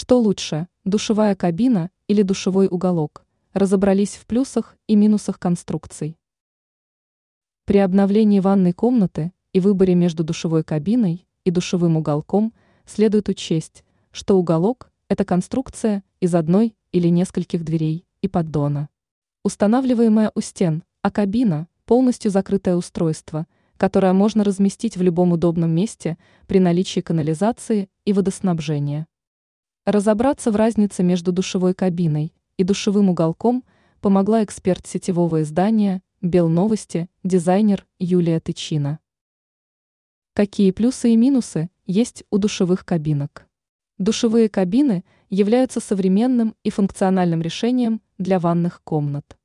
Что лучше, душевая кабина или душевой уголок? Разобрались в плюсах и минусах конструкций. При обновлении ванной комнаты и выборе между душевой кабиной и душевым уголком следует учесть, что уголок – это конструкция из одной или нескольких дверей и поддона. Устанавливаемая у стен, а кабина – полностью закрытое устройство, которое можно разместить в любом удобном месте при наличии канализации и водоснабжения. Разобраться в разнице между душевой кабиной и душевым уголком помогла эксперт сетевого издания «Белновости», дизайнер Юлия Тычина. Какие плюсы и минусы есть у душевых кабинок? Душевые кабины являются современным и функциональным решением для ванных комнат.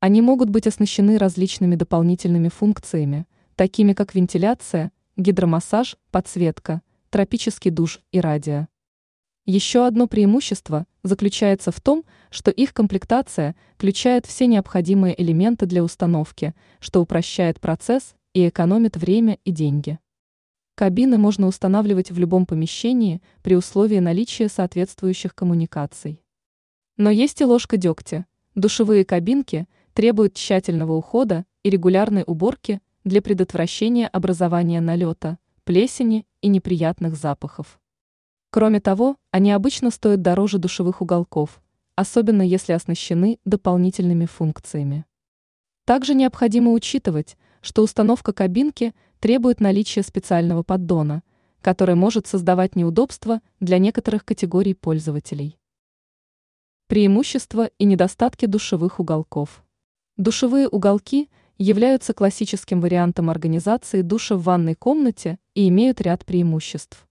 Они могут быть оснащены различными дополнительными функциями, такими как вентиляция, гидромассаж, подсветка, тропический душ и радио. Еще одно преимущество заключается в том, что их комплектация включает все необходимые элементы для установки, что упрощает процесс и экономит время и деньги. Кабины можно устанавливать в любом помещении при условии наличия соответствующих коммуникаций. Но есть и ложка дегтя. Душевые кабинки требуют тщательного ухода и регулярной уборки для предотвращения образования налета, плесени и неприятных запахов. Кроме того, они обычно стоят дороже душевых уголков, особенно если оснащены дополнительными функциями. Также необходимо учитывать, что установка кабинки требует наличия специального поддона, который может создавать неудобства для некоторых категорий пользователей. Преимущества и недостатки душевых уголков. Душевые уголки являются классическим вариантом организации душа в ванной комнате и имеют ряд преимуществ.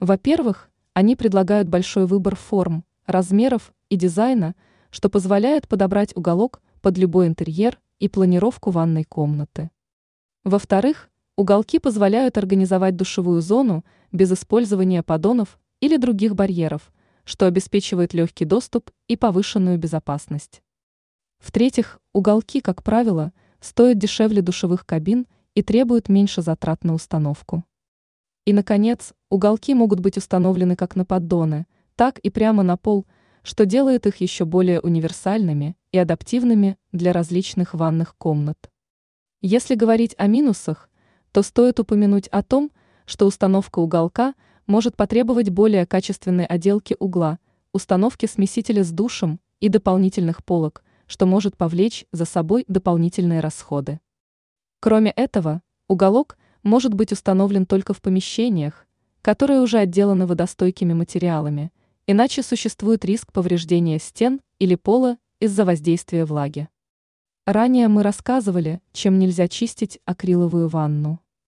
Во-первых, они предлагают большой выбор форм, размеров и дизайна, что позволяет подобрать уголок под любой интерьер и планировку ванной комнаты. Во-вторых, уголки позволяют организовать душевую зону без использования поддонов или других барьеров, что обеспечивает легкий доступ и повышенную безопасность. В-третьих, уголки, как правило, стоят дешевле душевых кабин и требуют меньше затрат на установку. И, наконец, уголки могут быть установлены как на поддоны, так и прямо на пол, что делает их еще более универсальными и адаптивными для различных ванных комнат. Если говорить о минусах, то стоит упомянуть о том, что установка уголка может потребовать более качественной отделки угла, установки смесителя с душем и дополнительных полок, что может повлечь за собой дополнительные расходы. Кроме этого, уголок может быть установлен только в помещениях, которые уже отделаны водостойкими материалами, иначе существует риск повреждения стен или пола из-за воздействия влаги. Ранее мы рассказывали, чем нельзя чистить акриловую ванну.